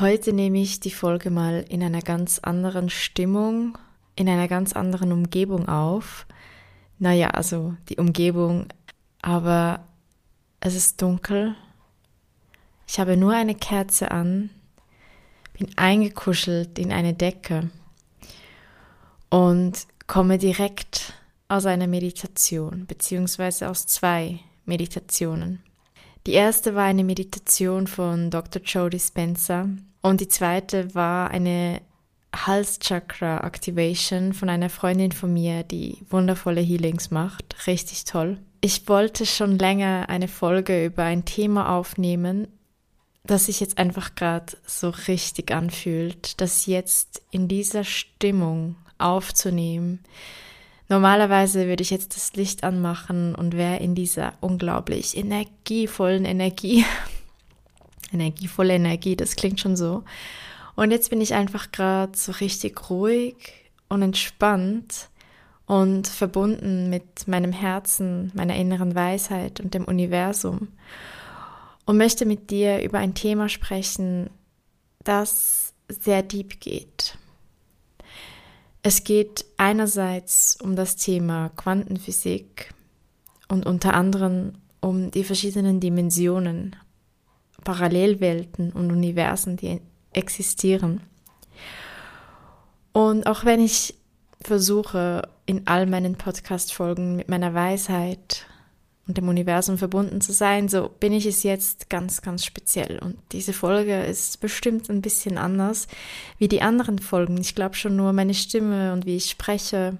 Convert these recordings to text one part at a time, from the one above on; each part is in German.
Heute nehme ich die Folge mal in einer ganz anderen Stimmung, in einer ganz anderen Umgebung auf. Naja, also die Umgebung, aber es ist dunkel. Ich habe nur eine Kerze an, bin eingekuschelt in eine Decke und komme direkt aus einer Meditation, beziehungsweise aus zwei Meditationen. Die erste war eine Meditation von Dr. Joe Dispenza und die zweite war eine Halschakra Activation von einer Freundin von mir, die wundervolle Healings macht. Richtig toll. Ich wollte schon länger eine Folge über ein Thema aufnehmen, das sich jetzt einfach gerade so richtig anfühlt, das jetzt in dieser Stimmung aufzunehmen, Normalerweise würde ich jetzt das Licht anmachen und wäre in dieser unglaublich energievollen Energie. Energievolle Energie, das klingt schon so. Und jetzt bin ich einfach gerade so richtig ruhig und entspannt und verbunden mit meinem Herzen, meiner inneren Weisheit und dem Universum und möchte mit dir über ein Thema sprechen, das sehr deep geht. Es geht einerseits um das Thema Quantenphysik und unter anderem um die verschiedenen Dimensionen, Parallelwelten und Universen, die existieren. Und auch wenn ich versuche, in all meinen Podcast-Folgen mit meiner Weisheit und dem Universum verbunden zu sein, so bin ich es jetzt ganz, ganz speziell. Und diese Folge ist bestimmt ein bisschen anders wie die anderen Folgen. Ich glaube schon nur meine Stimme und wie ich spreche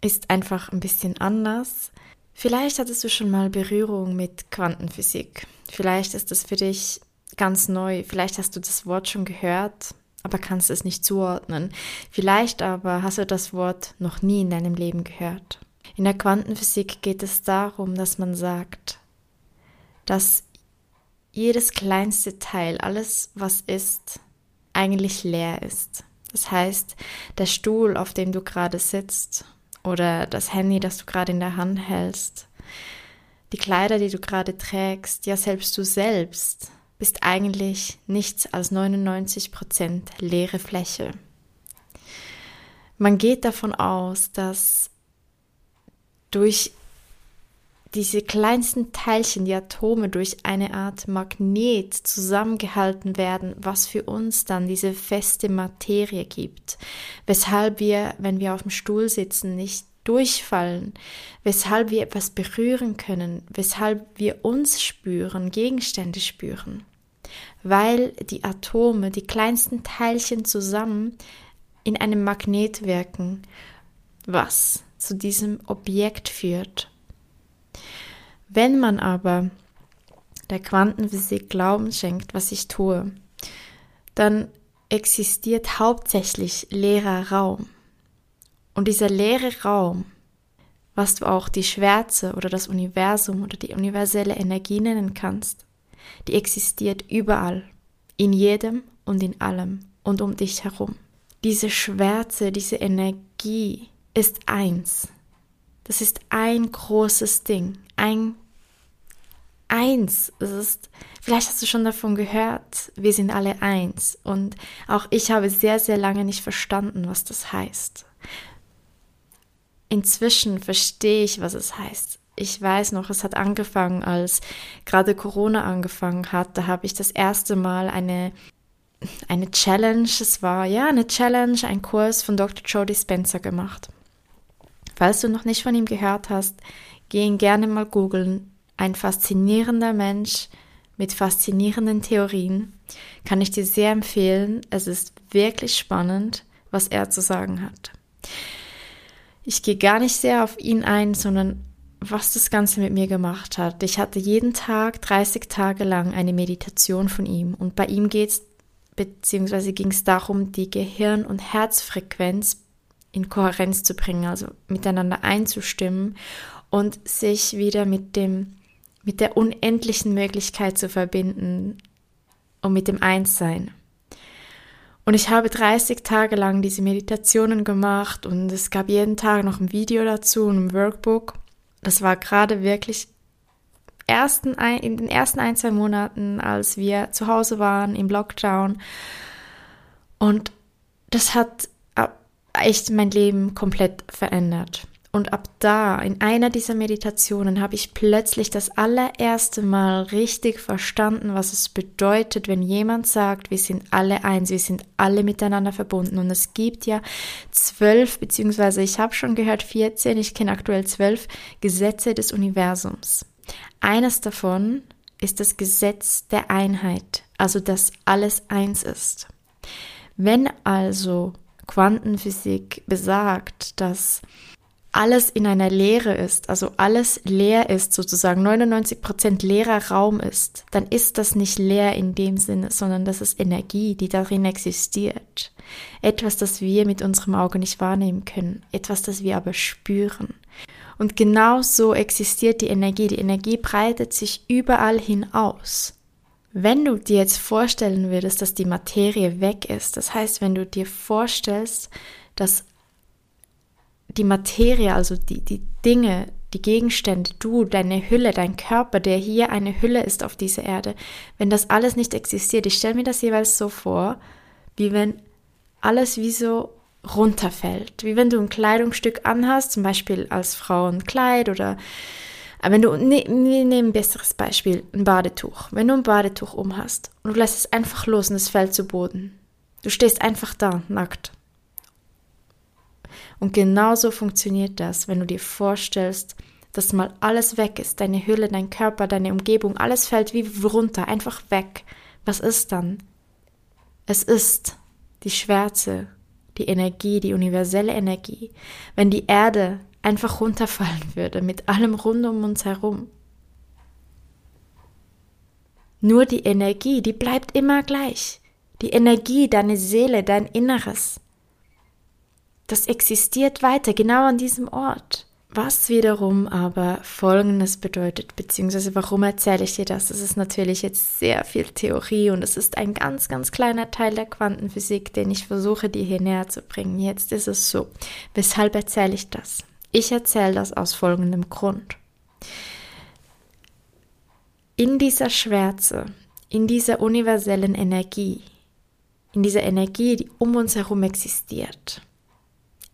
ist einfach ein bisschen anders. Vielleicht hattest du schon mal Berührung mit Quantenphysik. Vielleicht ist das für dich ganz neu. Vielleicht hast du das Wort schon gehört, aber kannst es nicht zuordnen. Vielleicht aber hast du das Wort noch nie in deinem Leben gehört. In der Quantenphysik geht es darum, dass man sagt, dass jedes kleinste Teil, alles was ist, eigentlich leer ist. Das heißt, der Stuhl, auf dem du gerade sitzt, oder das Handy, das du gerade in der Hand hältst, die Kleider, die du gerade trägst, ja selbst du selbst, bist eigentlich nichts als 99 Prozent leere Fläche. Man geht davon aus, dass durch diese kleinsten Teilchen, die Atome, durch eine Art Magnet zusammengehalten werden, was für uns dann diese feste Materie gibt, weshalb wir, wenn wir auf dem Stuhl sitzen, nicht durchfallen, weshalb wir etwas berühren können, weshalb wir uns spüren, Gegenstände spüren, weil die Atome, die kleinsten Teilchen zusammen in einem Magnet wirken, was zu diesem Objekt führt. Wenn man aber der Quantenphysik Glauben schenkt, was ich tue, dann existiert hauptsächlich leerer Raum. Und dieser leere Raum, was du auch die Schwärze oder das Universum oder die universelle Energie nennen kannst, die existiert überall, in jedem und in allem und um dich herum. Diese Schwärze, diese Energie, ist eins. Das ist ein großes Ding. Ein eins. Es ist, vielleicht hast du schon davon gehört, wir sind alle eins. Und auch ich habe sehr, sehr lange nicht verstanden, was das heißt. Inzwischen verstehe ich, was es heißt. Ich weiß noch, es hat angefangen, als gerade Corona angefangen hat. Da habe ich das erste Mal eine, eine Challenge, es war ja eine Challenge, ein Kurs von Dr. Jody Spencer gemacht. Falls du noch nicht von ihm gehört hast, geh ihn gerne mal googeln. Ein faszinierender Mensch mit faszinierenden Theorien. Kann ich dir sehr empfehlen. Es ist wirklich spannend, was er zu sagen hat. Ich gehe gar nicht sehr auf ihn ein, sondern was das Ganze mit mir gemacht hat. Ich hatte jeden Tag 30 Tage lang eine Meditation von ihm und bei ihm geht es, beziehungsweise ging es darum, die Gehirn- und Herzfrequenz in Kohärenz zu bringen, also miteinander einzustimmen und sich wieder mit dem, mit der unendlichen Möglichkeit zu verbinden und mit dem Einssein. Und ich habe 30 Tage lang diese Meditationen gemacht und es gab jeden Tag noch ein Video dazu und ein Workbook. Das war gerade wirklich ersten, in den ersten ein, zwei Monaten, als wir zu Hause waren im Lockdown. Und das hat echt mein Leben komplett verändert. Und ab da, in einer dieser Meditationen, habe ich plötzlich das allererste Mal richtig verstanden, was es bedeutet, wenn jemand sagt, wir sind alle eins, wir sind alle miteinander verbunden. Und es gibt ja zwölf, beziehungsweise ich habe schon gehört 14, ich kenne aktuell zwölf Gesetze des Universums. Eines davon ist das Gesetz der Einheit, also dass alles eins ist. Wenn also Quantenphysik besagt, dass alles in einer Leere ist, also alles leer ist, sozusagen 99 Prozent leerer Raum ist, dann ist das nicht leer in dem Sinne, sondern das ist Energie, die darin existiert. Etwas, das wir mit unserem Auge nicht wahrnehmen können, etwas, das wir aber spüren. Und genau so existiert die Energie. Die Energie breitet sich überall hin aus. Wenn du dir jetzt vorstellen würdest, dass die Materie weg ist, das heißt, wenn du dir vorstellst, dass die Materie, also die, die Dinge, die Gegenstände, du, deine Hülle, dein Körper, der hier eine Hülle ist auf dieser Erde, wenn das alles nicht existiert, ich stelle mir das jeweils so vor, wie wenn alles wie so runterfällt, wie wenn du ein Kleidungsstück anhast, zum Beispiel als Frau ein Kleid oder wenn du, ne, wir nehmen ein besseres Beispiel, ein Badetuch. Wenn du ein Badetuch umhast und du lässt es einfach los und es fällt zu Boden. Du stehst einfach da, nackt. Und genauso funktioniert das, wenn du dir vorstellst, dass mal alles weg ist, deine Hülle, dein Körper, deine Umgebung, alles fällt wie runter, einfach weg. Was ist dann? Es ist die Schwärze, die Energie, die universelle Energie. Wenn die Erde einfach runterfallen würde mit allem rund um uns herum. Nur die Energie, die bleibt immer gleich. Die Energie, deine Seele, dein Inneres das existiert weiter, genau an diesem Ort. Was wiederum aber Folgendes bedeutet, beziehungsweise warum erzähle ich dir das? Das ist natürlich jetzt sehr viel Theorie und es ist ein ganz, ganz kleiner Teil der Quantenphysik, den ich versuche, dir hier näher zu bringen. Jetzt ist es so. Weshalb erzähle ich das? Ich erzähle das aus folgendem Grund. In dieser Schwärze, in dieser universellen Energie, in dieser Energie, die um uns herum existiert,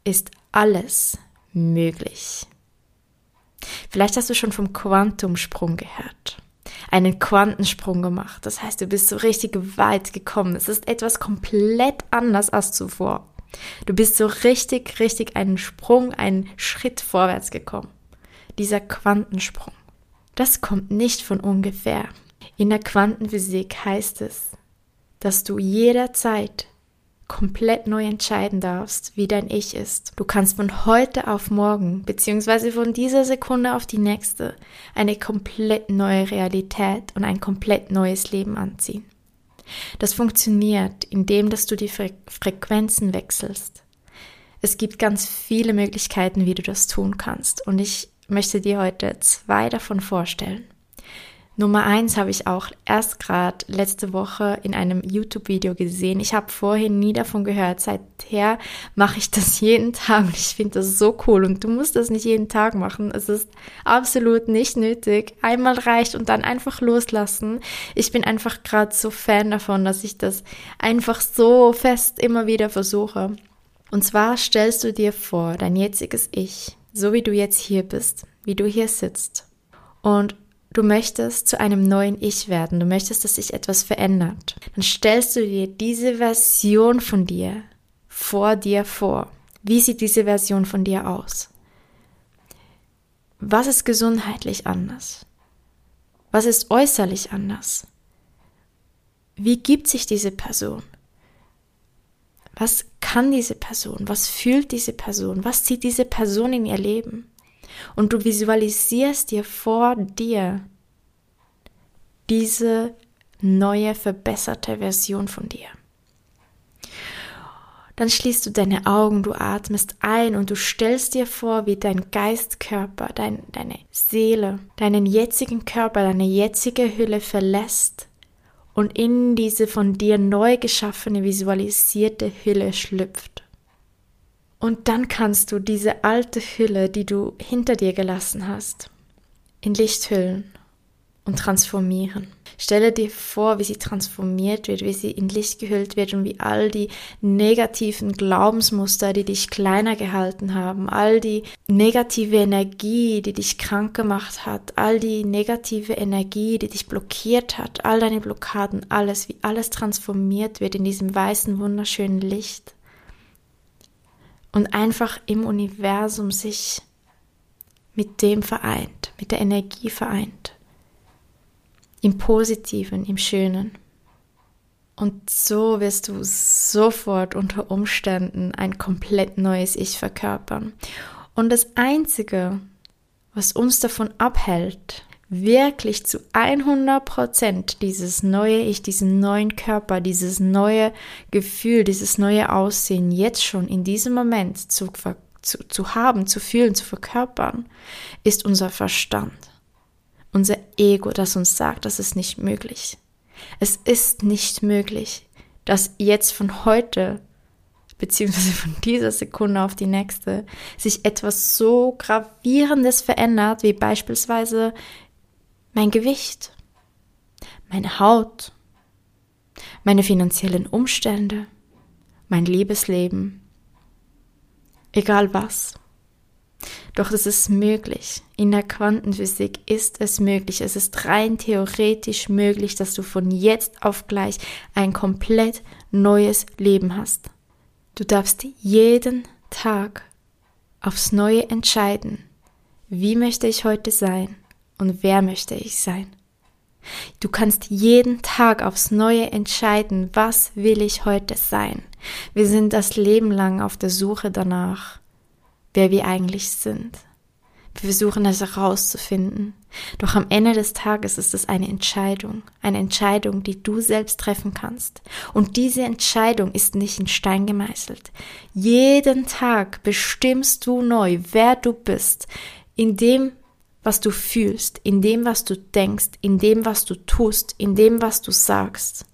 ist alles möglich. Vielleicht hast du schon vom Quantumsprung gehört. Einen Quantensprung gemacht. Das heißt, du bist so richtig weit gekommen. Es ist etwas komplett anders als zuvor. Du bist so richtig, richtig einen Sprung, einen Schritt vorwärts gekommen. Dieser Quantensprung. Das kommt nicht von ungefähr. In der Quantenphysik heißt es, dass du jederzeit komplett neu entscheiden darfst, wie dein Ich ist. Du kannst von heute auf morgen, beziehungsweise von dieser Sekunde auf die nächste, eine komplett neue Realität und ein komplett neues Leben anziehen. Das funktioniert, indem dass du die Fre Frequenzen wechselst. Es gibt ganz viele Möglichkeiten, wie du das tun kannst, und ich möchte dir heute zwei davon vorstellen. Nummer eins habe ich auch erst gerade letzte Woche in einem YouTube-Video gesehen. Ich habe vorhin nie davon gehört. Seither mache ich das jeden Tag und ich finde das so cool. Und du musst das nicht jeden Tag machen. Es ist absolut nicht nötig. Einmal reicht und dann einfach loslassen. Ich bin einfach gerade so Fan davon, dass ich das einfach so fest immer wieder versuche. Und zwar stellst du dir vor, dein jetziges Ich, so wie du jetzt hier bist, wie du hier sitzt. Und du möchtest zu einem neuen Ich werden, du möchtest, dass sich etwas verändert, dann stellst du dir diese Version von dir vor dir vor. Wie sieht diese Version von dir aus? Was ist gesundheitlich anders? Was ist äußerlich anders? Wie gibt sich diese Person? Was kann diese Person? Was fühlt diese Person? Was zieht diese Person in ihr Leben? Und du visualisierst dir vor dir diese neue, verbesserte Version von dir. Dann schließt du deine Augen, du atmest ein und du stellst dir vor, wie dein Geistkörper, dein, deine Seele, deinen jetzigen Körper, deine jetzige Hülle verlässt und in diese von dir neu geschaffene, visualisierte Hülle schlüpft. Und dann kannst du diese alte Hülle, die du hinter dir gelassen hast, in Licht hüllen und transformieren. Stelle dir vor, wie sie transformiert wird, wie sie in Licht gehüllt wird und wie all die negativen Glaubensmuster, die dich kleiner gehalten haben, all die negative Energie, die dich krank gemacht hat, all die negative Energie, die dich blockiert hat, all deine Blockaden, alles, wie alles transformiert wird in diesem weißen, wunderschönen Licht. Und einfach im Universum sich mit dem vereint, mit der Energie vereint im Positiven, im Schönen. Und so wirst du sofort unter Umständen ein komplett neues Ich verkörpern. Und das Einzige, was uns davon abhält, wirklich zu 100 Prozent dieses neue Ich, diesen neuen Körper, dieses neue Gefühl, dieses neue Aussehen jetzt schon in diesem Moment zu, zu, zu haben, zu fühlen, zu verkörpern, ist unser Verstand unser Ego, das uns sagt, das ist nicht möglich. Es ist nicht möglich, dass jetzt von heute beziehungsweise von dieser Sekunde auf die nächste sich etwas so gravierendes verändert, wie beispielsweise mein Gewicht, meine Haut, meine finanziellen Umstände, mein Liebesleben, egal was. Doch es ist möglich. In der Quantenphysik ist es möglich. Es ist rein theoretisch möglich, dass du von jetzt auf gleich ein komplett neues Leben hast. Du darfst jeden Tag aufs Neue entscheiden, wie möchte ich heute sein und wer möchte ich sein. Du kannst jeden Tag aufs Neue entscheiden, was will ich heute sein. Wir sind das Leben lang auf der Suche danach wer wir eigentlich sind. Wir versuchen es herauszufinden. Doch am Ende des Tages ist es eine Entscheidung, eine Entscheidung, die du selbst treffen kannst. Und diese Entscheidung ist nicht in Stein gemeißelt. Jeden Tag bestimmst du neu, wer du bist, in dem, was du fühlst, in dem, was du denkst, in dem, was du tust, in dem, was du sagst.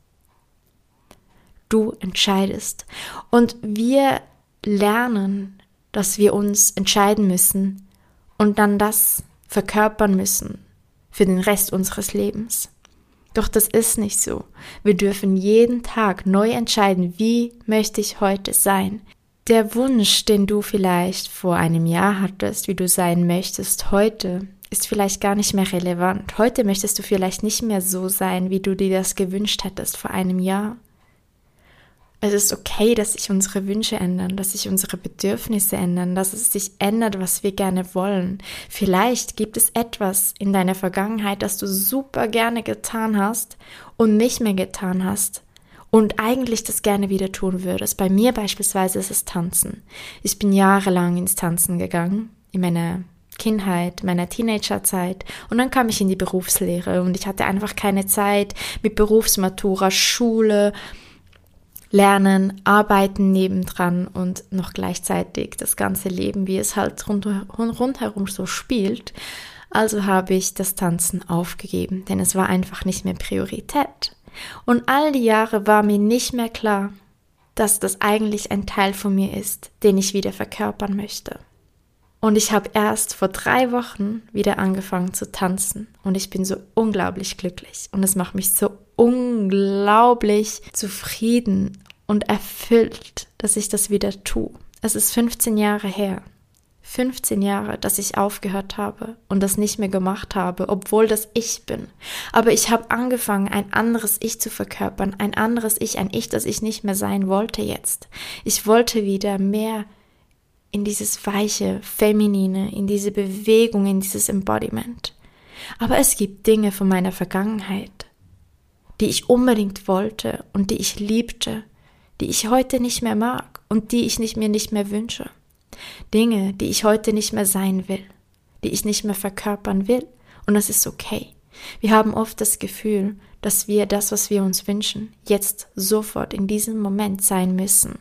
Du entscheidest. Und wir lernen dass wir uns entscheiden müssen und dann das verkörpern müssen für den Rest unseres Lebens. Doch das ist nicht so. Wir dürfen jeden Tag neu entscheiden, wie möchte ich heute sein. Der Wunsch, den du vielleicht vor einem Jahr hattest, wie du sein möchtest heute, ist vielleicht gar nicht mehr relevant. Heute möchtest du vielleicht nicht mehr so sein, wie du dir das gewünscht hättest vor einem Jahr. Es ist okay, dass sich unsere Wünsche ändern, dass sich unsere Bedürfnisse ändern, dass es sich ändert, was wir gerne wollen. Vielleicht gibt es etwas in deiner Vergangenheit, das du super gerne getan hast und nicht mehr getan hast und eigentlich das gerne wieder tun würdest. Bei mir beispielsweise ist es Tanzen. Ich bin jahrelang ins Tanzen gegangen, in meiner Kindheit, meiner Teenagerzeit und dann kam ich in die Berufslehre und ich hatte einfach keine Zeit mit Berufsmatura, Schule, Lernen, Arbeiten nebendran und noch gleichzeitig das ganze Leben, wie es halt rund, rundherum so spielt. Also habe ich das Tanzen aufgegeben, denn es war einfach nicht mehr Priorität. Und all die Jahre war mir nicht mehr klar, dass das eigentlich ein Teil von mir ist, den ich wieder verkörpern möchte. Und ich habe erst vor drei Wochen wieder angefangen zu tanzen und ich bin so unglaublich glücklich und es macht mich so unglaublich zufrieden und erfüllt, dass ich das wieder tue. Es ist 15 Jahre her. 15 Jahre, dass ich aufgehört habe und das nicht mehr gemacht habe, obwohl das ich bin. Aber ich habe angefangen, ein anderes Ich zu verkörpern, ein anderes Ich, ein Ich, das ich nicht mehr sein wollte jetzt. Ich wollte wieder mehr in dieses weiche, feminine, in diese Bewegung, in dieses Embodiment. Aber es gibt Dinge von meiner Vergangenheit, die ich unbedingt wollte und die ich liebte, die ich heute nicht mehr mag und die ich nicht, mir nicht mehr wünsche. Dinge, die ich heute nicht mehr sein will, die ich nicht mehr verkörpern will. Und das ist okay. Wir haben oft das Gefühl, dass wir das, was wir uns wünschen, jetzt sofort in diesem Moment sein müssen.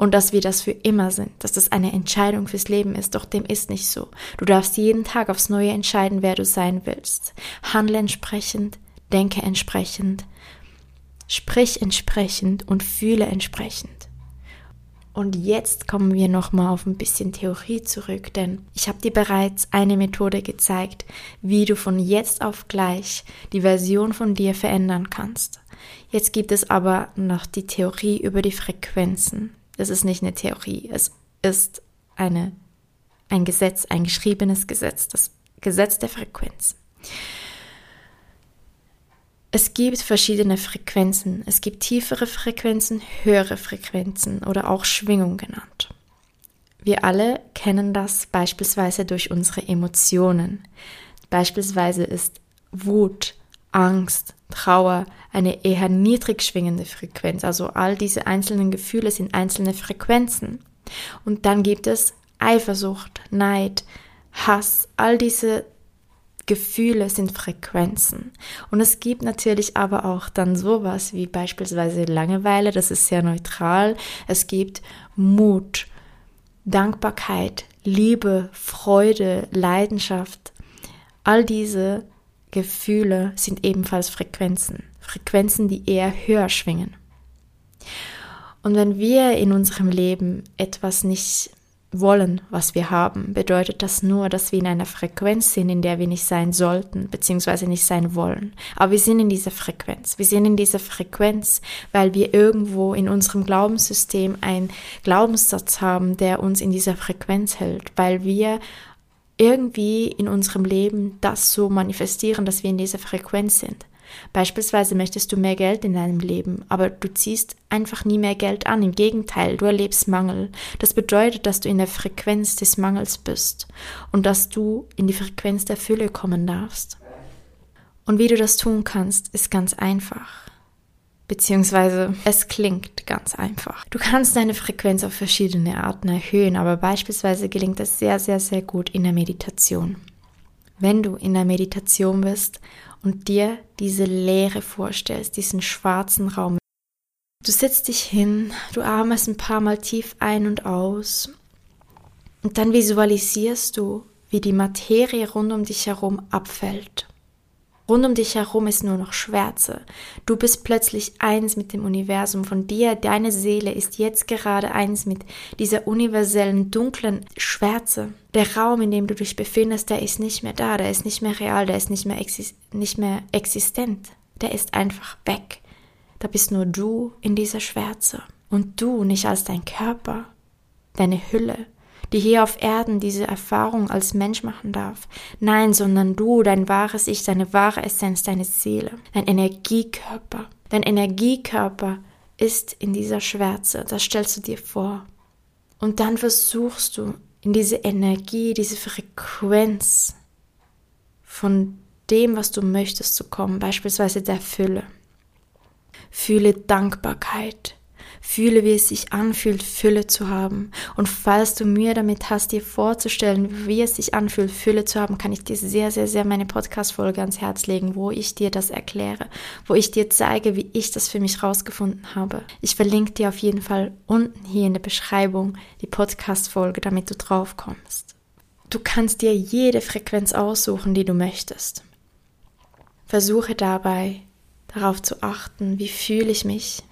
Und dass wir das für immer sind, dass das eine Entscheidung fürs Leben ist, doch dem ist nicht so. Du darfst jeden Tag aufs Neue entscheiden, wer du sein willst. Handle entsprechend, denke entsprechend, sprich entsprechend und fühle entsprechend. Und jetzt kommen wir nochmal auf ein bisschen Theorie zurück, denn ich habe dir bereits eine Methode gezeigt, wie du von jetzt auf gleich die Version von dir verändern kannst. Jetzt gibt es aber noch die Theorie über die Frequenzen. Es ist nicht eine Theorie, es ist eine, ein Gesetz, ein geschriebenes Gesetz, das Gesetz der Frequenz. Es gibt verschiedene Frequenzen. Es gibt tiefere Frequenzen, höhere Frequenzen oder auch Schwingung genannt. Wir alle kennen das beispielsweise durch unsere Emotionen. Beispielsweise ist Wut, Angst, Trauer eine eher niedrig schwingende Frequenz. Also all diese einzelnen Gefühle sind einzelne Frequenzen. Und dann gibt es Eifersucht, Neid, Hass, all diese Gefühle sind Frequenzen. Und es gibt natürlich aber auch dann sowas wie beispielsweise Langeweile, das ist sehr neutral. Es gibt Mut, Dankbarkeit, Liebe, Freude, Leidenschaft. All diese Gefühle sind ebenfalls Frequenzen. Frequenzen, die eher höher schwingen. Und wenn wir in unserem Leben etwas nicht wollen, was wir haben, bedeutet das nur, dass wir in einer Frequenz sind, in der wir nicht sein sollten, beziehungsweise nicht sein wollen. Aber wir sind in dieser Frequenz. Wir sind in dieser Frequenz, weil wir irgendwo in unserem Glaubenssystem einen Glaubenssatz haben, der uns in dieser Frequenz hält, weil wir irgendwie in unserem Leben das so manifestieren, dass wir in dieser Frequenz sind. Beispielsweise möchtest du mehr Geld in deinem Leben, aber du ziehst einfach nie mehr Geld an. Im Gegenteil, du erlebst Mangel. Das bedeutet, dass du in der Frequenz des Mangels bist und dass du in die Frequenz der Fülle kommen darfst. Und wie du das tun kannst, ist ganz einfach. Beziehungsweise es klingt ganz einfach. Du kannst deine Frequenz auf verschiedene Arten erhöhen, aber beispielsweise gelingt es sehr, sehr, sehr gut in der Meditation. Wenn du in der Meditation bist und dir diese Leere vorstellst, diesen schwarzen Raum. Du setzt dich hin, du atmest ein paar Mal tief ein und aus und dann visualisierst du, wie die Materie rund um dich herum abfällt. Rund um dich herum ist nur noch Schwärze. Du bist plötzlich eins mit dem Universum. Von dir, deine Seele ist jetzt gerade eins mit dieser universellen dunklen Schwärze. Der Raum, in dem du dich befindest, der ist nicht mehr da, der ist nicht mehr real, der ist nicht mehr, exis nicht mehr existent. Der ist einfach weg. Da bist nur du in dieser Schwärze. Und du nicht als dein Körper, deine Hülle, die hier auf Erden diese Erfahrung als Mensch machen darf. Nein, sondern du, dein wahres Ich, deine wahre Essenz, deine Seele, dein Energiekörper. Dein Energiekörper ist in dieser Schwärze, das stellst du dir vor. Und dann versuchst du in diese Energie, diese Frequenz von dem, was du möchtest, zu kommen, beispielsweise der Fülle. Fühle Dankbarkeit, Fühle, wie es sich anfühlt, Fülle zu haben. Und falls du Mühe damit hast, dir vorzustellen, wie es sich anfühlt, Fülle zu haben, kann ich dir sehr, sehr, sehr meine Podcast-Folge ans Herz legen, wo ich dir das erkläre, wo ich dir zeige, wie ich das für mich rausgefunden habe. Ich verlinke dir auf jeden Fall unten hier in der Beschreibung die Podcast-Folge, damit du drauf kommst. Du kannst dir jede Frequenz aussuchen, die du möchtest. Versuche dabei darauf zu achten, wie fühle ich mich,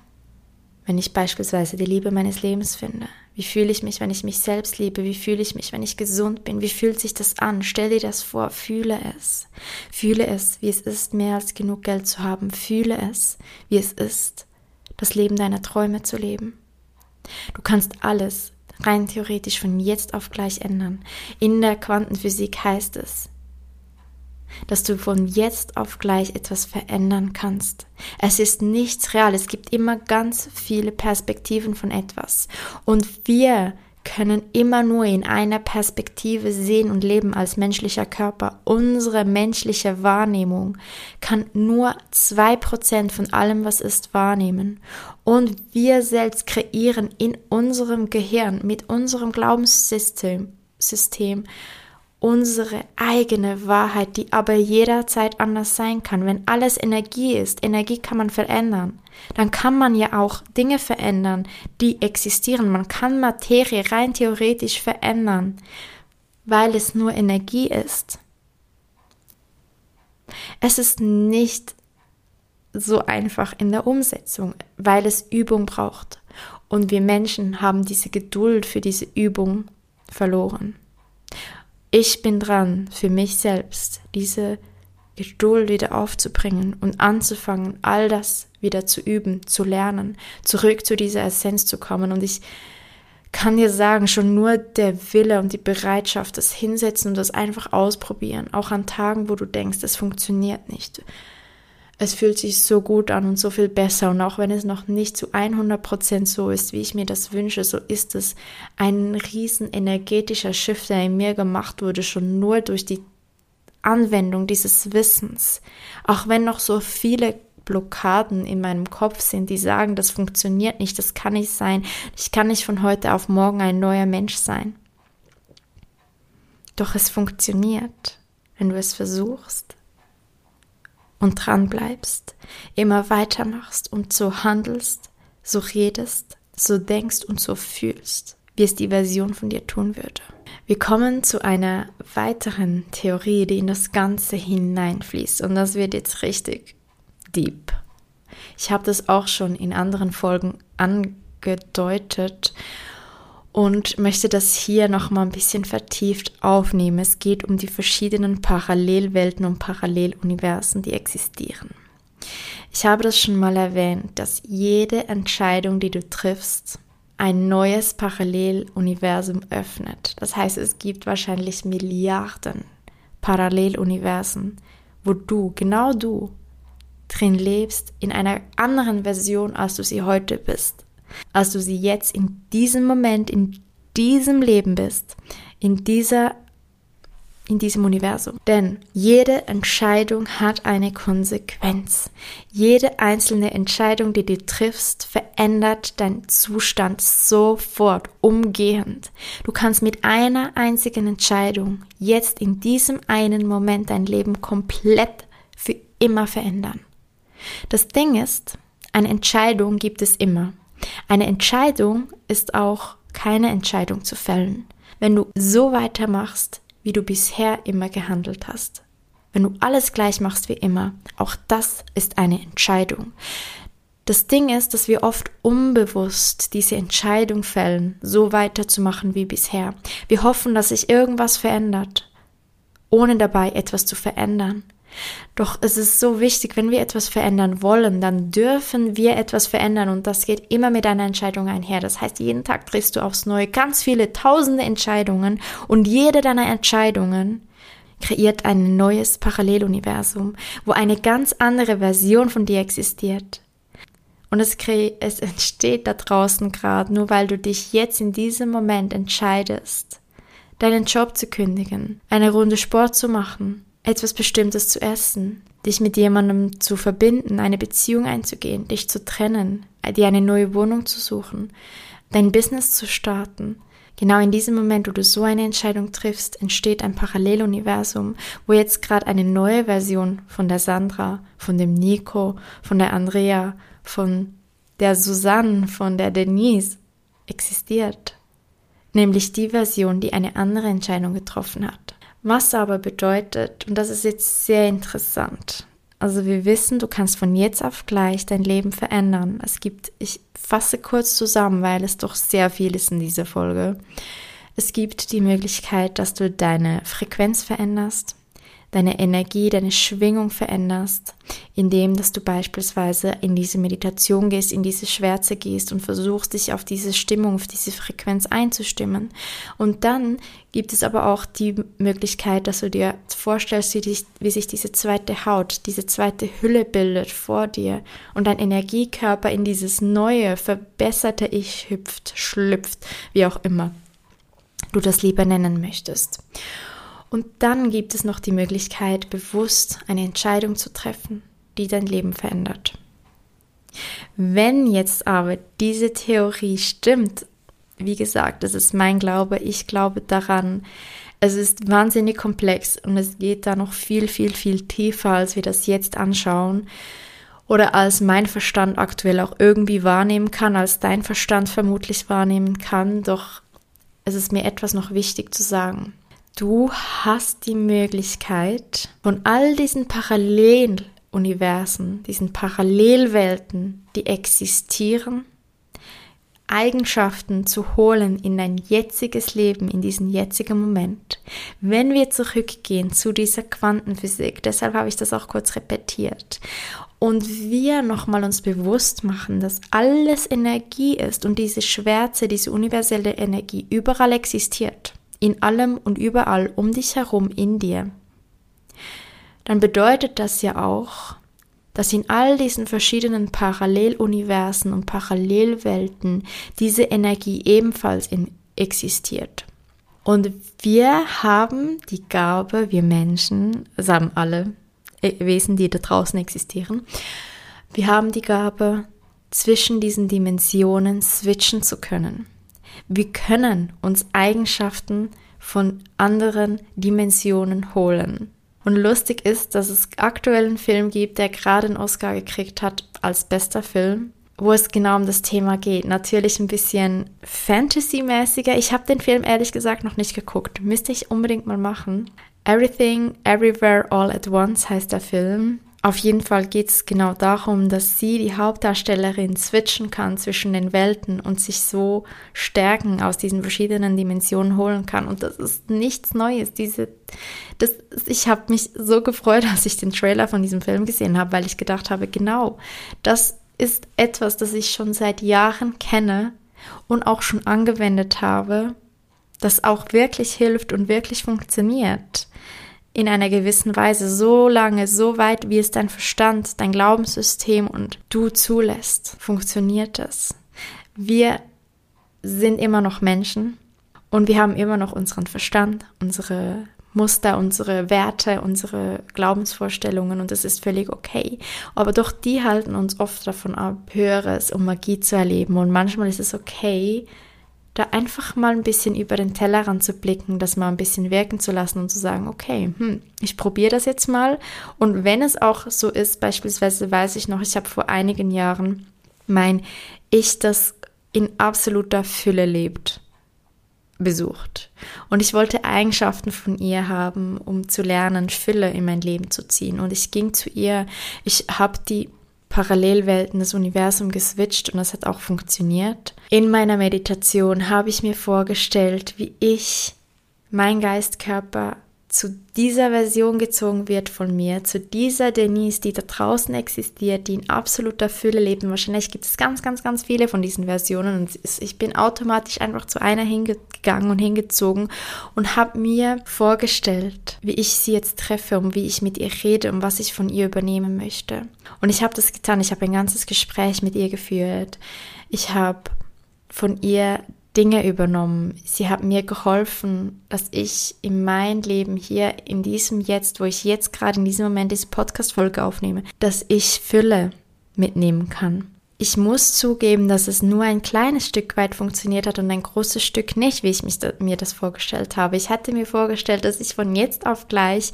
wenn ich beispielsweise die Liebe meines Lebens finde? Wie fühle ich mich, wenn ich mich selbst liebe? Wie fühle ich mich, wenn ich gesund bin? Wie fühlt sich das an? Stell dir das vor, fühle es. Fühle es, wie es ist, mehr als genug Geld zu haben. Fühle es, wie es ist, das Leben deiner Träume zu leben. Du kannst alles rein theoretisch von jetzt auf gleich ändern. In der Quantenphysik heißt es, dass du von jetzt auf gleich etwas verändern kannst. Es ist nichts real, es gibt immer ganz viele Perspektiven von etwas. Und wir können immer nur in einer Perspektive sehen und leben als menschlicher Körper. Unsere menschliche Wahrnehmung kann nur zwei Prozent von allem, was ist, wahrnehmen. Und wir selbst kreieren in unserem Gehirn mit unserem Glaubenssystem System unsere eigene Wahrheit, die aber jederzeit anders sein kann. Wenn alles Energie ist, Energie kann man verändern, dann kann man ja auch Dinge verändern, die existieren. Man kann Materie rein theoretisch verändern, weil es nur Energie ist. Es ist nicht so einfach in der Umsetzung, weil es Übung braucht. Und wir Menschen haben diese Geduld für diese Übung verloren. Ich bin dran, für mich selbst diese Geduld wieder aufzubringen und anzufangen, all das wieder zu üben, zu lernen, zurück zu dieser Essenz zu kommen. Und ich kann dir sagen, schon nur der Wille und die Bereitschaft, das Hinsetzen und das einfach ausprobieren, auch an Tagen, wo du denkst, es funktioniert nicht, es fühlt sich so gut an und so viel besser. Und auch wenn es noch nicht zu 100 Prozent so ist, wie ich mir das wünsche, so ist es ein riesen energetischer Shift, der in mir gemacht wurde, schon nur durch die Anwendung dieses Wissens. Auch wenn noch so viele Blockaden in meinem Kopf sind, die sagen, das funktioniert nicht, das kann nicht sein, ich kann nicht von heute auf morgen ein neuer Mensch sein. Doch es funktioniert, wenn du es versuchst und dran bleibst, immer weitermachst und so handelst, so redest, so denkst und so fühlst, wie es die Version von dir tun würde. Wir kommen zu einer weiteren Theorie, die in das Ganze hineinfließt und das wird jetzt richtig deep. Ich habe das auch schon in anderen Folgen angedeutet und möchte das hier noch mal ein bisschen vertieft aufnehmen. Es geht um die verschiedenen Parallelwelten und Paralleluniversen, die existieren. Ich habe das schon mal erwähnt, dass jede Entscheidung, die du triffst, ein neues Paralleluniversum öffnet. Das heißt, es gibt wahrscheinlich Milliarden Paralleluniversen, wo du, genau du, drin lebst, in einer anderen Version, als du sie heute bist als du sie jetzt in diesem Moment, in diesem Leben bist, in dieser in diesem Universum. Denn jede Entscheidung hat eine Konsequenz. Jede einzelne Entscheidung, die du triffst, verändert deinen Zustand sofort, umgehend. Du kannst mit einer einzigen Entscheidung jetzt in diesem einen Moment dein Leben komplett für immer verändern. Das Ding ist, eine Entscheidung gibt es immer. Eine Entscheidung ist auch keine Entscheidung zu fällen, wenn du so weitermachst, wie du bisher immer gehandelt hast. Wenn du alles gleich machst wie immer, auch das ist eine Entscheidung. Das Ding ist, dass wir oft unbewusst diese Entscheidung fällen, so weiterzumachen wie bisher. Wir hoffen, dass sich irgendwas verändert, ohne dabei etwas zu verändern. Doch es ist so wichtig, wenn wir etwas verändern wollen, dann dürfen wir etwas verändern und das geht immer mit einer Entscheidung einher. Das heißt, jeden Tag triffst du aufs Neue ganz viele tausende Entscheidungen und jede deiner Entscheidungen kreiert ein neues Paralleluniversum, wo eine ganz andere Version von dir existiert. Und es, es entsteht da draußen gerade, nur weil du dich jetzt in diesem Moment entscheidest, deinen Job zu kündigen, eine Runde Sport zu machen, etwas Bestimmtes zu essen, dich mit jemandem zu verbinden, eine Beziehung einzugehen, dich zu trennen, dir eine neue Wohnung zu suchen, dein Business zu starten. Genau in diesem Moment, wo du so eine Entscheidung triffst, entsteht ein Paralleluniversum, wo jetzt gerade eine neue Version von der Sandra, von dem Nico, von der Andrea, von der Susanne, von der Denise existiert. Nämlich die Version, die eine andere Entscheidung getroffen hat. Was aber bedeutet, und das ist jetzt sehr interessant, also wir wissen, du kannst von jetzt auf gleich dein Leben verändern. Es gibt, ich fasse kurz zusammen, weil es doch sehr viel ist in dieser Folge. Es gibt die Möglichkeit, dass du deine Frequenz veränderst, deine Energie, deine Schwingung veränderst, indem dass du beispielsweise in diese Meditation gehst, in diese Schwärze gehst und versuchst, dich auf diese Stimmung, auf diese Frequenz einzustimmen. Und dann gibt es aber auch die Möglichkeit, dass du dir vorstellst, wie, dich, wie sich diese zweite Haut, diese zweite Hülle bildet vor dir und dein Energiekörper in dieses neue, verbesserte Ich hüpft, schlüpft, wie auch immer. du das lieber nennen möchtest. Und dann gibt es noch die Möglichkeit, bewusst eine Entscheidung zu treffen, die dein Leben verändert. Wenn jetzt aber diese Theorie stimmt, wie gesagt, das ist mein Glaube, ich glaube daran, es ist wahnsinnig komplex und es geht da noch viel, viel, viel tiefer, als wir das jetzt anschauen oder als mein Verstand aktuell auch irgendwie wahrnehmen kann, als dein Verstand vermutlich wahrnehmen kann. Doch es ist mir etwas noch wichtig zu sagen. Du hast die Möglichkeit, von all diesen Paralleluniversen, diesen Parallelwelten, die existieren, Eigenschaften zu holen in dein jetziges Leben, in diesen jetzigen Moment. Wenn wir zurückgehen zu dieser Quantenphysik, deshalb habe ich das auch kurz repetiert, und wir nochmal uns bewusst machen, dass alles Energie ist und diese Schwärze, diese universelle Energie überall existiert, in allem und überall um dich herum in dir, dann bedeutet das ja auch, dass in all diesen verschiedenen Paralleluniversen und Parallelwelten diese Energie ebenfalls existiert. Und wir haben die Gabe, wir Menschen, das haben alle äh, Wesen, die da draußen existieren, wir haben die Gabe, zwischen diesen Dimensionen switchen zu können. Wir können uns Eigenschaften von anderen Dimensionen holen. Und lustig ist, dass es aktuell einen Film gibt, der gerade einen Oscar gekriegt hat als bester Film, wo es genau um das Thema geht. Natürlich ein bisschen Fantasy-mäßiger. Ich habe den Film ehrlich gesagt noch nicht geguckt. Müsste ich unbedingt mal machen. Everything, Everywhere, All at Once heißt der Film. Auf jeden Fall geht es genau darum, dass sie, die Hauptdarstellerin, switchen kann zwischen den Welten und sich so Stärken aus diesen verschiedenen Dimensionen holen kann. Und das ist nichts Neues. Diese, das, ich habe mich so gefreut, als ich den Trailer von diesem Film gesehen habe, weil ich gedacht habe, genau, das ist etwas, das ich schon seit Jahren kenne und auch schon angewendet habe, das auch wirklich hilft und wirklich funktioniert in einer gewissen Weise so lange, so weit, wie es dein Verstand, dein Glaubenssystem und du zulässt, funktioniert es. Wir sind immer noch Menschen und wir haben immer noch unseren Verstand, unsere Muster, unsere Werte, unsere Glaubensvorstellungen und das ist völlig okay. Aber doch die halten uns oft davon ab, Höheres und Magie zu erleben und manchmal ist es okay, da einfach mal ein bisschen über den Tellerrand zu blicken, das mal ein bisschen wirken zu lassen und zu sagen, okay, hm, ich probiere das jetzt mal. Und wenn es auch so ist, beispielsweise weiß ich noch, ich habe vor einigen Jahren mein Ich, das in absoluter Fülle lebt, besucht. Und ich wollte Eigenschaften von ihr haben, um zu lernen, Fülle in mein Leben zu ziehen. Und ich ging zu ihr, ich habe die Parallelwelten des Universums geswitcht und das hat auch funktioniert. In meiner Meditation habe ich mir vorgestellt, wie ich, mein Geistkörper zu dieser Version gezogen wird von mir, zu dieser Denise, die da draußen existiert, die in absoluter Fülle lebt. Und wahrscheinlich gibt es ganz, ganz, ganz viele von diesen Versionen. Und ich bin automatisch einfach zu einer hingegangen und hingezogen und habe mir vorgestellt, wie ich sie jetzt treffe und wie ich mit ihr rede und was ich von ihr übernehmen möchte. Und ich habe das getan. Ich habe ein ganzes Gespräch mit ihr geführt. Ich habe von ihr Dinge übernommen. Sie hat mir geholfen, dass ich in mein Leben hier in diesem Jetzt, wo ich jetzt gerade in diesem Moment diese Podcast-Folge aufnehme, dass ich Fülle mitnehmen kann. Ich muss zugeben, dass es nur ein kleines Stück weit funktioniert hat und ein großes Stück nicht, wie ich da, mir das vorgestellt habe. Ich hatte mir vorgestellt, dass ich von jetzt auf gleich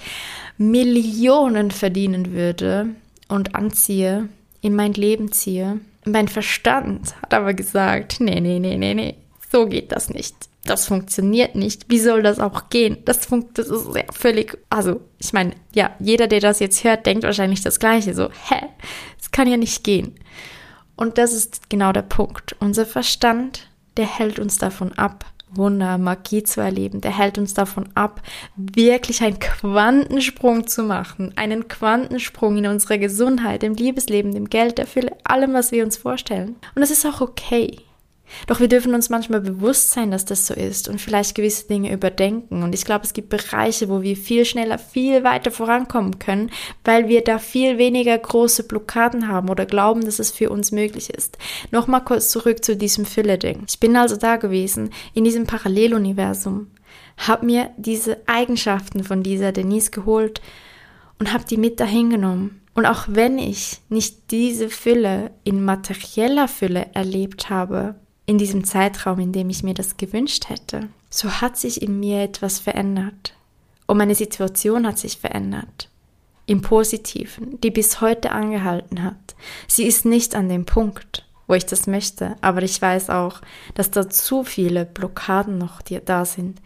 Millionen verdienen würde und anziehe, in mein Leben ziehe. Mein Verstand hat aber gesagt, nee, nee, nee, nee, nee, so geht das nicht. Das funktioniert nicht. Wie soll das auch gehen? Das, funkt, das ist ja völlig, also ich meine, ja, jeder, der das jetzt hört, denkt wahrscheinlich das Gleiche. So, hä? Das kann ja nicht gehen. Und das ist genau der Punkt. Unser Verstand, der hält uns davon ab, Wunder, Magie zu erleben. Der hält uns davon ab, wirklich einen Quantensprung zu machen. Einen Quantensprung in unserer Gesundheit, im Liebesleben, im Geld, der Fülle, allem, was wir uns vorstellen. Und das ist auch okay. Doch wir dürfen uns manchmal bewusst sein, dass das so ist und vielleicht gewisse Dinge überdenken. Und ich glaube, es gibt Bereiche, wo wir viel schneller, viel weiter vorankommen können, weil wir da viel weniger große Blockaden haben oder glauben, dass es für uns möglich ist. Nochmal kurz zurück zu diesem Fülle-Ding. Ich bin also da gewesen, in diesem Paralleluniversum, habe mir diese Eigenschaften von dieser Denise geholt und habe die mit dahin genommen. Und auch wenn ich nicht diese Fülle in materieller Fülle erlebt habe, in diesem Zeitraum, in dem ich mir das gewünscht hätte, so hat sich in mir etwas verändert. Und meine Situation hat sich verändert. Im Positiven, die bis heute angehalten hat. Sie ist nicht an dem Punkt, wo ich das möchte, aber ich weiß auch, dass da zu viele Blockaden noch da sind,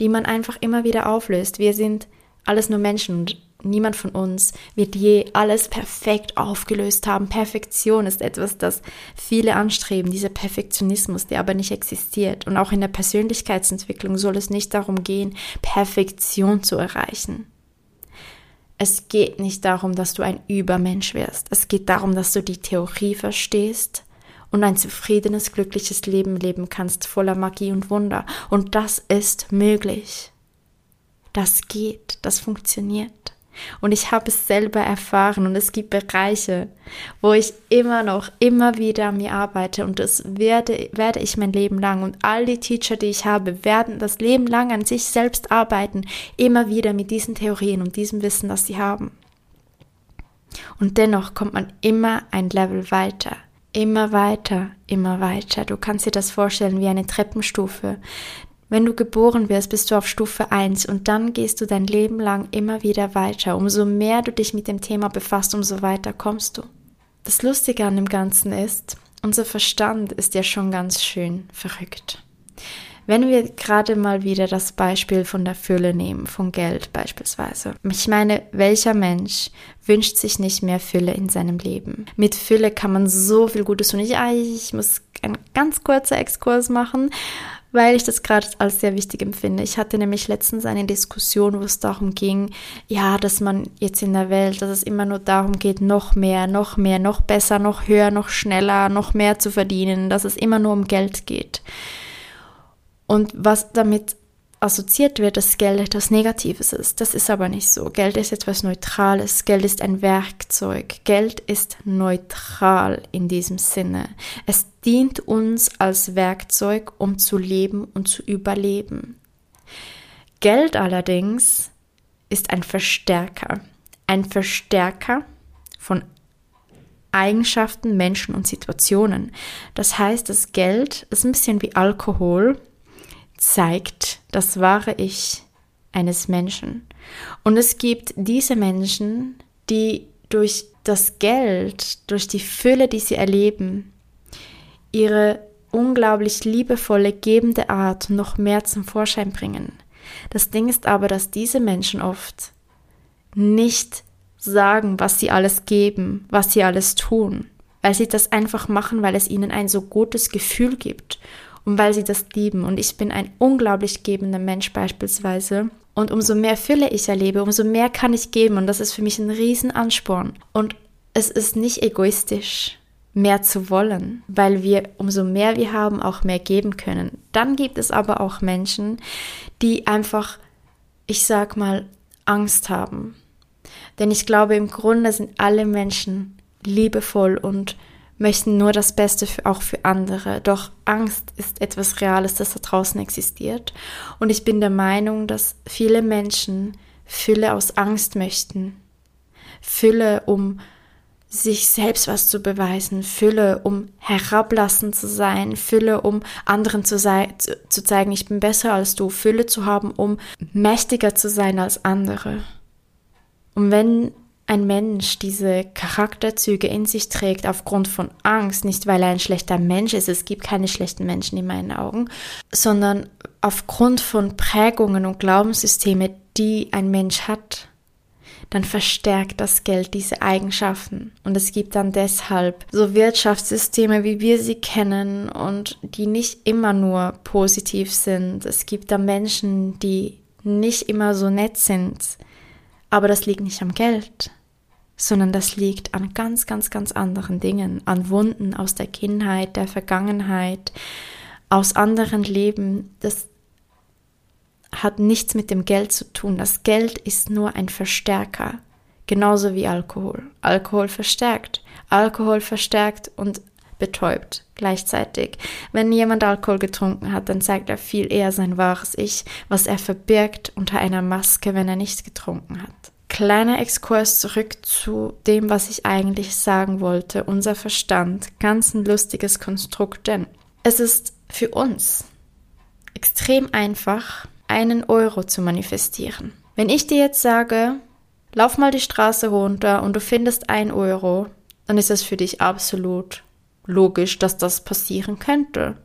die man einfach immer wieder auflöst. Wir sind alles nur Menschen und Niemand von uns wird je alles perfekt aufgelöst haben. Perfektion ist etwas, das viele anstreben, dieser Perfektionismus, der aber nicht existiert. Und auch in der Persönlichkeitsentwicklung soll es nicht darum gehen, Perfektion zu erreichen. Es geht nicht darum, dass du ein Übermensch wirst. Es geht darum, dass du die Theorie verstehst und ein zufriedenes, glückliches Leben leben kannst, voller Magie und Wunder. Und das ist möglich. Das geht, das funktioniert. Und ich habe es selber erfahren und es gibt Bereiche, wo ich immer noch, immer wieder an mir arbeite und das werde, werde ich mein Leben lang. Und all die Teacher, die ich habe, werden das Leben lang an sich selbst arbeiten, immer wieder mit diesen Theorien und diesem Wissen, das sie haben. Und dennoch kommt man immer ein Level weiter. Immer weiter, immer weiter. Du kannst dir das vorstellen wie eine Treppenstufe. Wenn du geboren wirst, bist du auf Stufe 1 und dann gehst du dein Leben lang immer wieder weiter. Umso mehr du dich mit dem Thema befasst, umso weiter kommst du. Das Lustige an dem Ganzen ist, unser Verstand ist ja schon ganz schön verrückt. Wenn wir gerade mal wieder das Beispiel von der Fülle nehmen, von Geld beispielsweise. Ich meine, welcher Mensch wünscht sich nicht mehr Fülle in seinem Leben? Mit Fülle kann man so viel Gutes tun. Ich, ich muss einen ganz kurzer Exkurs machen weil ich das gerade als sehr wichtig empfinde. Ich hatte nämlich letztens eine Diskussion, wo es darum ging, ja, dass man jetzt in der Welt, dass es immer nur darum geht, noch mehr, noch mehr, noch besser, noch höher, noch schneller, noch mehr zu verdienen, dass es immer nur um Geld geht. Und was damit assoziiert wird, dass Geld etwas Negatives ist. Das ist aber nicht so. Geld ist etwas Neutrales. Geld ist ein Werkzeug. Geld ist neutral in diesem Sinne. Es dient uns als Werkzeug, um zu leben und zu überleben. Geld allerdings ist ein Verstärker. Ein Verstärker von Eigenschaften, Menschen und Situationen. Das heißt, das Geld ist ein bisschen wie Alkohol zeigt das wahre Ich eines Menschen. Und es gibt diese Menschen, die durch das Geld, durch die Fülle, die sie erleben, ihre unglaublich liebevolle, gebende Art noch mehr zum Vorschein bringen. Das Ding ist aber, dass diese Menschen oft nicht sagen, was sie alles geben, was sie alles tun, weil sie das einfach machen, weil es ihnen ein so gutes Gefühl gibt und weil sie das lieben. Und ich bin ein unglaublich gebender Mensch beispielsweise. Und umso mehr Fülle ich erlebe, umso mehr kann ich geben. Und das ist für mich ein Riesenansporn. Und es ist nicht egoistisch, mehr zu wollen, weil wir, umso mehr wir haben, auch mehr geben können. Dann gibt es aber auch Menschen, die einfach, ich sag mal, Angst haben. Denn ich glaube, im Grunde sind alle Menschen liebevoll und möchten nur das Beste für, auch für andere. Doch Angst ist etwas Reales, das da draußen existiert. Und ich bin der Meinung, dass viele Menschen Fülle aus Angst möchten. Fülle, um sich selbst was zu beweisen, Fülle, um herablassend zu sein, Fülle, um anderen zu, zu, zu zeigen, ich bin besser als du, Fülle zu haben, um mächtiger zu sein als andere. Und wenn ein Mensch diese Charakterzüge in sich trägt aufgrund von Angst, nicht weil er ein schlechter Mensch ist, es gibt keine schlechten Menschen in meinen Augen, sondern aufgrund von Prägungen und Glaubenssysteme, die ein Mensch hat, dann verstärkt das Geld diese Eigenschaften. Und es gibt dann deshalb so Wirtschaftssysteme, wie wir sie kennen und die nicht immer nur positiv sind. Es gibt da Menschen, die nicht immer so nett sind aber das liegt nicht am Geld, sondern das liegt an ganz, ganz, ganz anderen Dingen, an Wunden aus der Kindheit, der Vergangenheit, aus anderen Leben, das hat nichts mit dem Geld zu tun. Das Geld ist nur ein Verstärker, genauso wie Alkohol. Alkohol verstärkt. Alkohol verstärkt und betäubt gleichzeitig. Wenn jemand Alkohol getrunken hat, dann zeigt er viel eher sein wahres Ich, was er verbirgt unter einer Maske, wenn er nichts getrunken hat. Kleiner Exkurs zurück zu dem, was ich eigentlich sagen wollte. Unser Verstand, ganz ein lustiges Konstrukt, denn es ist für uns extrem einfach, einen Euro zu manifestieren. Wenn ich dir jetzt sage, lauf mal die Straße runter und du findest ein Euro, dann ist es für dich absolut logisch, dass das passieren könnte.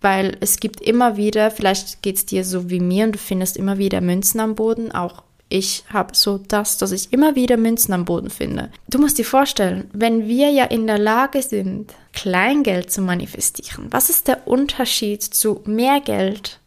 Weil es gibt immer wieder, vielleicht geht es dir so wie mir und du findest immer wieder Münzen am Boden, auch ich habe so das, dass ich immer wieder Münzen am Boden finde. Du musst dir vorstellen, wenn wir ja in der Lage sind, Kleingeld zu manifestieren, was ist der Unterschied zu mehr Geld?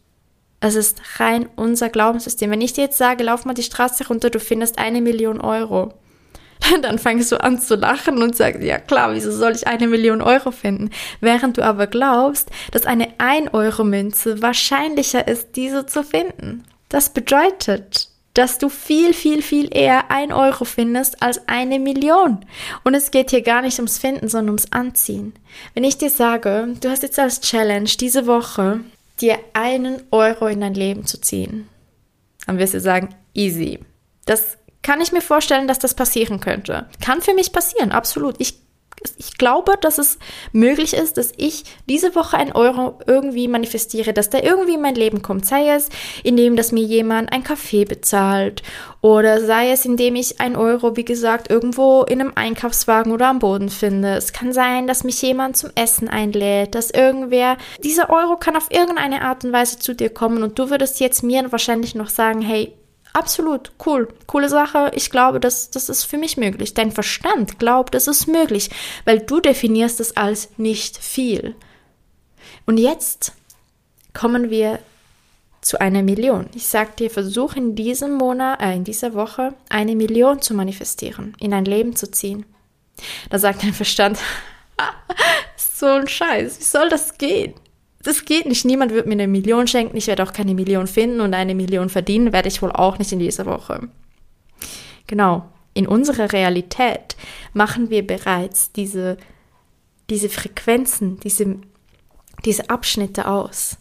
Es ist rein unser Glaubenssystem. Wenn ich dir jetzt sage, lauf mal die Straße runter, du findest eine Million Euro, dann fängst du an zu lachen und sagst, ja klar, wieso soll ich eine Million Euro finden? Während du aber glaubst, dass eine 1-Euro-Münze wahrscheinlicher ist, diese zu finden. Das bedeutet, dass du viel, viel, viel eher ein Euro findest als eine Million. Und es geht hier gar nicht ums Finden, sondern ums Anziehen. Wenn ich dir sage, du hast jetzt als Challenge diese Woche dir einen Euro in dein Leben zu ziehen, dann wirst du sagen, easy. Das kann ich mir vorstellen, dass das passieren könnte. Kann für mich passieren, absolut. Ich ich glaube, dass es möglich ist, dass ich diese Woche ein Euro irgendwie manifestiere, dass der irgendwie in mein Leben kommt. Sei es, indem dass mir jemand ein Kaffee bezahlt oder sei es, indem ich ein Euro, wie gesagt, irgendwo in einem Einkaufswagen oder am Boden finde. Es kann sein, dass mich jemand zum Essen einlädt, dass irgendwer, dieser Euro kann auf irgendeine Art und Weise zu dir kommen und du würdest jetzt mir wahrscheinlich noch sagen, hey, absolut cool, coole Sache. Ich glaube, das, das ist für mich möglich. Dein Verstand glaubt, es ist möglich, weil du definierst es als nicht viel. Und jetzt kommen wir zu einer Million. Ich sag dir, versuch in diesem Monat, äh, in dieser Woche eine Million zu manifestieren, in ein Leben zu ziehen. Da sagt dein Verstand, so ein Scheiß, wie soll das gehen? Das geht nicht. Niemand wird mir eine Million schenken. Ich werde auch keine Million finden und eine Million verdienen werde ich wohl auch nicht in dieser Woche. Genau. In unserer Realität machen wir bereits diese, diese Frequenzen, diese, diese Abschnitte aus.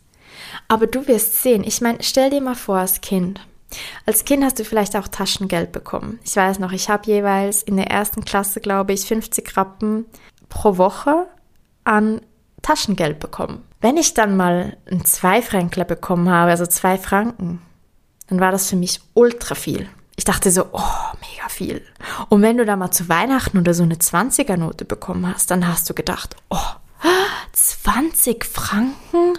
Aber du wirst sehen, ich meine, stell dir mal vor als Kind. Als Kind hast du vielleicht auch Taschengeld bekommen. Ich weiß noch, ich habe jeweils in der ersten Klasse, glaube ich, 50 Rappen pro Woche an Taschengeld bekommen. Wenn ich dann mal einen Zweifränkler bekommen habe, also zwei Franken, dann war das für mich ultra viel. Ich dachte so, oh, mega viel. Und wenn du da mal zu Weihnachten oder so eine 20er-Note bekommen hast, dann hast du gedacht, oh, 20 Franken?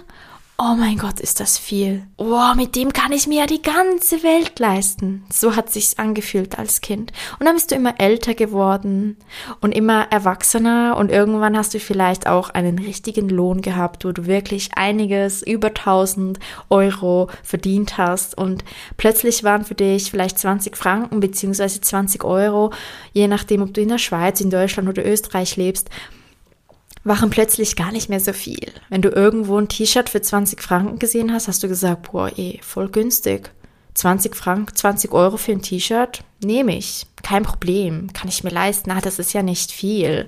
Oh mein Gott, ist das viel. Oh, mit dem kann ich mir ja die ganze Welt leisten. So hat sich's angefühlt als Kind. Und dann bist du immer älter geworden und immer erwachsener und irgendwann hast du vielleicht auch einen richtigen Lohn gehabt, wo du wirklich einiges über 1000 Euro verdient hast und plötzlich waren für dich vielleicht 20 Franken beziehungsweise 20 Euro, je nachdem, ob du in der Schweiz, in Deutschland oder Österreich lebst, waren plötzlich gar nicht mehr so viel. Wenn du irgendwo ein T-Shirt für 20 Franken gesehen hast, hast du gesagt, boah, eh, voll günstig. 20 Franken, 20 Euro für ein T-Shirt? Nehme ich. Kein Problem. Kann ich mir leisten. Ah, das ist ja nicht viel.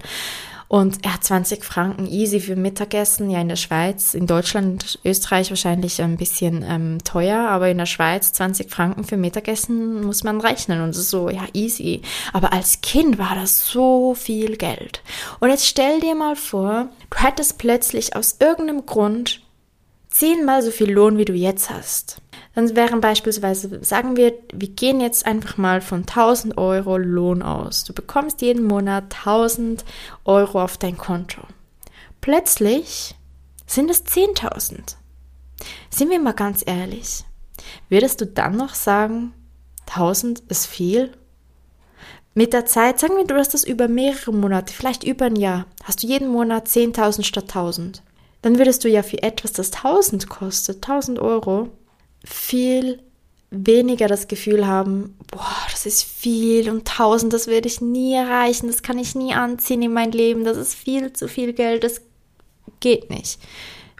Und er hat 20 Franken easy für Mittagessen, ja in der Schweiz, in Deutschland, Österreich wahrscheinlich ein bisschen ähm, teuer, aber in der Schweiz 20 Franken für Mittagessen muss man rechnen und so, ja easy. Aber als Kind war das so viel Geld. Und jetzt stell dir mal vor, du hättest plötzlich aus irgendeinem Grund zehnmal so viel Lohn, wie du jetzt hast. Dann wären beispielsweise, sagen wir, wir gehen jetzt einfach mal von 1000 Euro Lohn aus. Du bekommst jeden Monat 1000 Euro auf dein Konto. Plötzlich sind es 10.000. Sind wir mal ganz ehrlich. Würdest du dann noch sagen, 1000 ist viel? Mit der Zeit, sagen wir, du hast das über mehrere Monate, vielleicht über ein Jahr, hast du jeden Monat 10.000 statt 1000. Dann würdest du ja für etwas, das 1000 kostet, 1000 Euro, viel weniger das Gefühl haben, boah, das ist viel und tausend, das werde ich nie erreichen, das kann ich nie anziehen in mein Leben, das ist viel zu viel Geld, das geht nicht.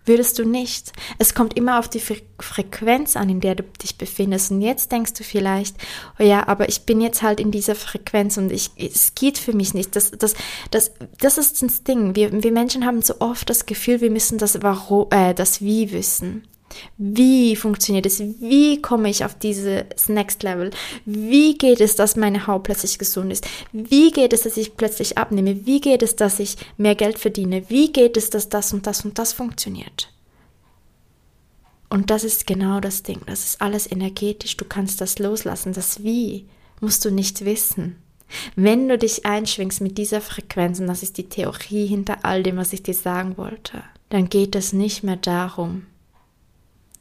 Würdest du nicht. Es kommt immer auf die Fre Frequenz an, in der du dich befindest. Und jetzt denkst du vielleicht, oh ja, aber ich bin jetzt halt in dieser Frequenz und ich, es geht für mich nicht. Das, das, das, das ist das Ding. Wir, wir Menschen haben so oft das Gefühl, wir müssen das Warum, äh, das Wie wissen. Wie funktioniert es? Wie komme ich auf dieses Next Level? Wie geht es, dass meine Haut plötzlich gesund ist? Wie geht es, dass ich plötzlich abnehme? Wie geht es, dass ich mehr Geld verdiene? Wie geht es, dass das und das und das funktioniert? Und das ist genau das Ding. Das ist alles energetisch. Du kannst das loslassen. Das Wie musst du nicht wissen. Wenn du dich einschwingst mit dieser Frequenz, und das ist die Theorie hinter all dem, was ich dir sagen wollte, dann geht es nicht mehr darum,